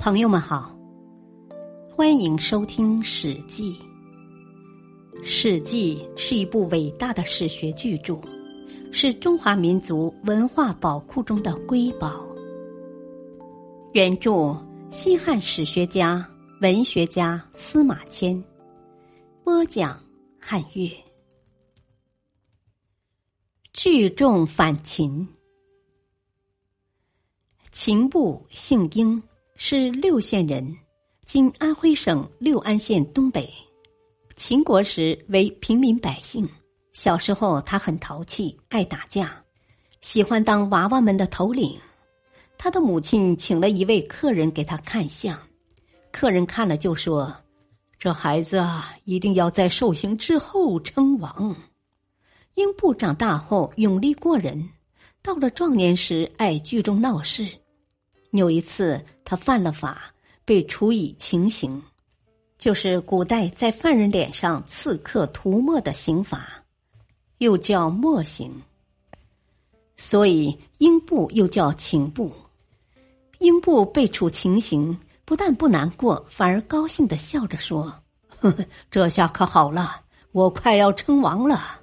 朋友们好，欢迎收听《史记》。《史记》是一部伟大的史学巨著，是中华民族文化宝库中的瑰宝。原著：西汉史学家、文学家司马迁。播讲：汉乐。聚众反秦，秦部姓英。是六县人，今安徽省六安县东北。秦国时为平民百姓。小时候他很淘气，爱打架，喜欢当娃娃们的头领。他的母亲请了一位客人给他看相，客人看了就说：“这孩子啊，一定要在受刑之后称王。”英布长大后勇力过人，到了壮年时爱聚众闹事。有一次，他犯了法，被处以情刑，就是古代在犯人脸上刺刻涂墨的刑罚，又叫墨刑。所以英布又叫情布。英布被处情刑，不但不难过，反而高兴的笑着说：“呵呵，这下可好了，我快要称王了。”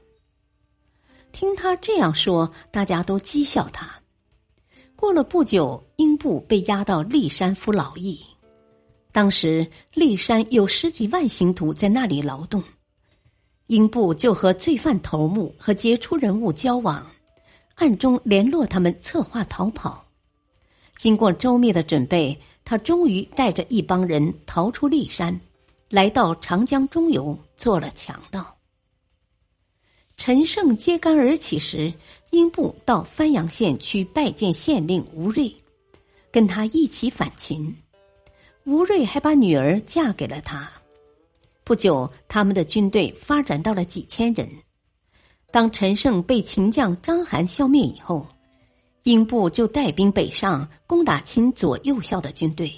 听他这样说，大家都讥笑他。过了不久，英布被押到骊山服劳役。当时骊山有十几万刑徒在那里劳动，英布就和罪犯头目和杰出人物交往，暗中联络他们，策划逃跑。经过周密的准备，他终于带着一帮人逃出骊山，来到长江中游，做了强盗。陈胜揭竿而起时，英布到番阳县去拜见县令吴瑞，跟他一起反秦。吴瑞还把女儿嫁给了他。不久，他们的军队发展到了几千人。当陈胜被秦将章邯消灭以后，英布就带兵北上攻打秦左右校的军队，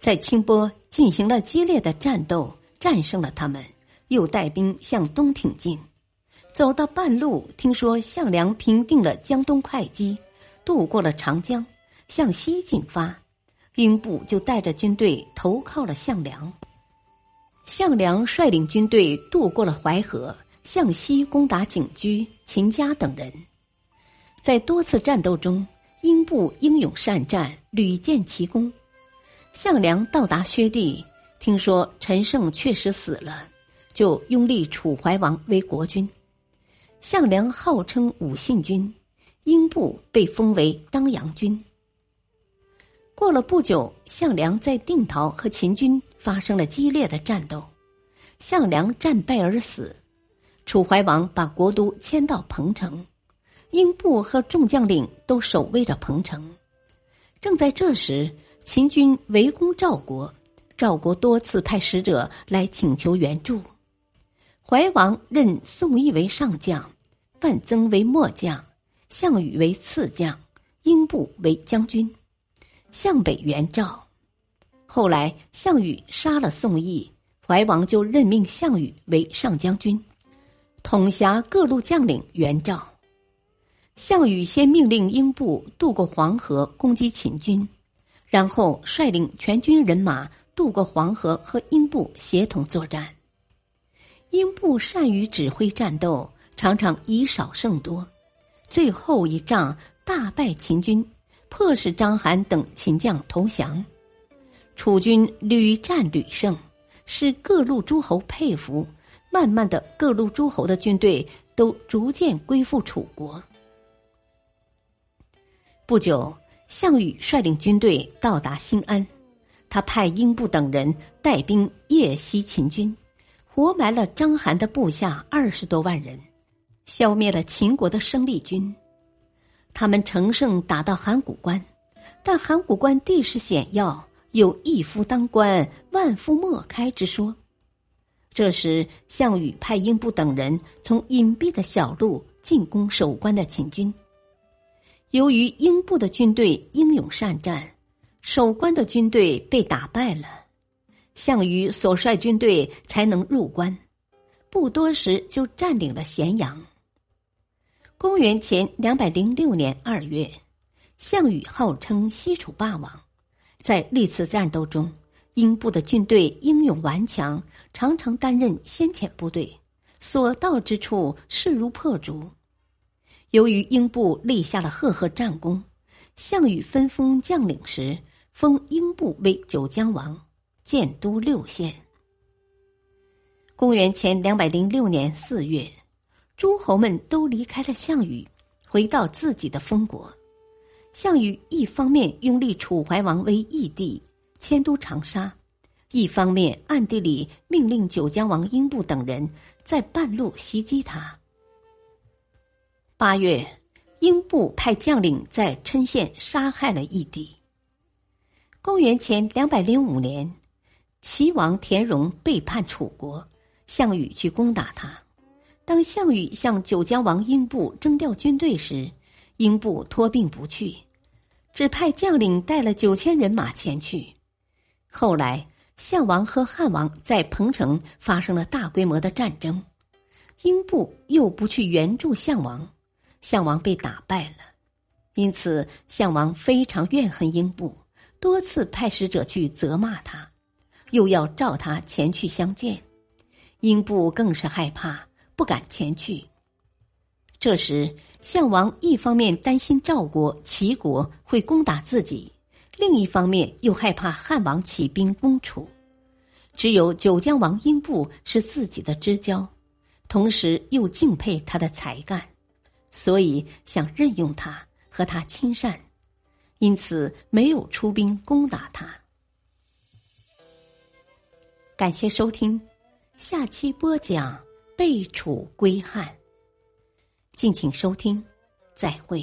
在清波进行了激烈的战斗，战胜了他们，又带兵向东挺进。走到半路，听说项梁平定了江东会稽，渡过了长江，向西进发，英布就带着军队投靠了项梁。项梁率领军队渡过了淮河，向西攻打景驹、秦家等人。在多次战斗中，英布英勇善战，屡建奇功。项梁到达薛地，听说陈胜确实死了，就拥立楚怀王为国君。项梁号称武信君，英布被封为当阳君。过了不久，项梁在定陶和秦军发生了激烈的战斗，项梁战败而死。楚怀王把国都迁到彭城，英布和众将领都守卫着彭城。正在这时，秦军围攻赵国，赵国多次派使者来请求援助。怀王任宋义为上将。范增为末将，项羽为次将，英布为将军，向北援赵。后来项羽杀了宋义，怀王就任命项羽为上将军，统辖各路将领援赵。项羽先命令英布渡过黄河攻击秦军，然后率领全军人马渡过黄河和英布协同作战。英布善于指挥战斗。常常以少胜多，最后一仗大败秦军，迫使章邯等秦将投降。楚军屡战屡胜，使各路诸侯佩服。慢慢的，各路诸侯的军队都逐渐归附楚国。不久，项羽率领军队到达新安，他派英布等人带兵夜袭秦军，活埋了章邯的部下二十多万人。消灭了秦国的生力军，他们乘胜打到函谷关，但函谷关地势险要，有一夫当关，万夫莫开之说。这时，项羽派英布等人从隐蔽的小路进攻守关的秦军。由于英布的军队英勇善战，守关的军队被打败了，项羽所率军队才能入关，不多时就占领了咸阳。公元前两百零六年二月，项羽号称西楚霸王，在历次战斗中，英布的军队英勇顽强，常常担任先遣部队，所到之处势如破竹。由于英布立下了赫赫战功，项羽分封将领时，封英布为九江王，建都六县。公元前两百零六年四月，诸侯们都离开了项羽，回到自己的封国。项羽一方面拥立楚怀王为义帝，迁都长沙；一方面暗地里命令九江王英布等人在半路袭击他。八月，英布派将领在郴县杀害了义帝。公元前两百零五年，齐王田荣背叛楚国。项羽去攻打他，当项羽向九江王英布征调军队时，英布托病不去，只派将领带了九千人马前去。后来，项王和汉王在彭城发生了大规模的战争，英布又不去援助项王，项王被打败了，因此项王非常怨恨英布，多次派使者去责骂他，又要召他前去相见。英布更是害怕，不敢前去。这时，项王一方面担心赵国、齐国会攻打自己，另一方面又害怕汉王起兵攻楚。只有九江王英布是自己的知交，同时又敬佩他的才干，所以想任用他和他亲善，因此没有出兵攻打他。感谢收听。下期播讲《备楚归汉》，敬请收听，再会。